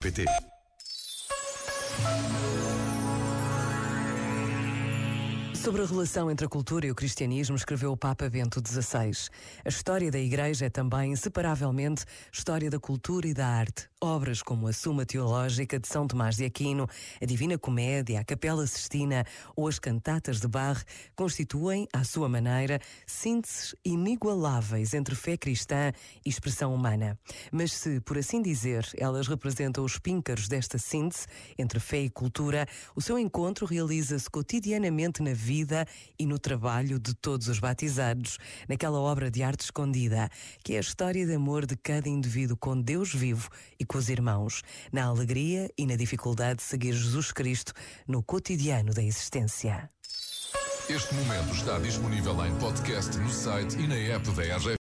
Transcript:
PT. Sobre a relação entre a cultura e o cristianismo, escreveu o Papa Bento XVI. A história da Igreja é também, inseparavelmente, história da cultura e da arte. Obras como a Suma Teológica de São Tomás de Aquino, a Divina Comédia, a Capela Sistina ou as Cantatas de Bach constituem, à sua maneira, sínteses inigualáveis entre fé cristã e expressão humana. Mas se, por assim dizer, elas representam os píncaros desta síntese entre fé e cultura, o seu encontro realiza-se cotidianamente na vida e no trabalho de todos os batizados, naquela obra de arte escondida, que é a história de amor de cada indivíduo com Deus vivo e com os irmãos, na alegria e na dificuldade de seguir Jesus Cristo no cotidiano da existência. Este momento está disponível em podcast no site e na app da RGF.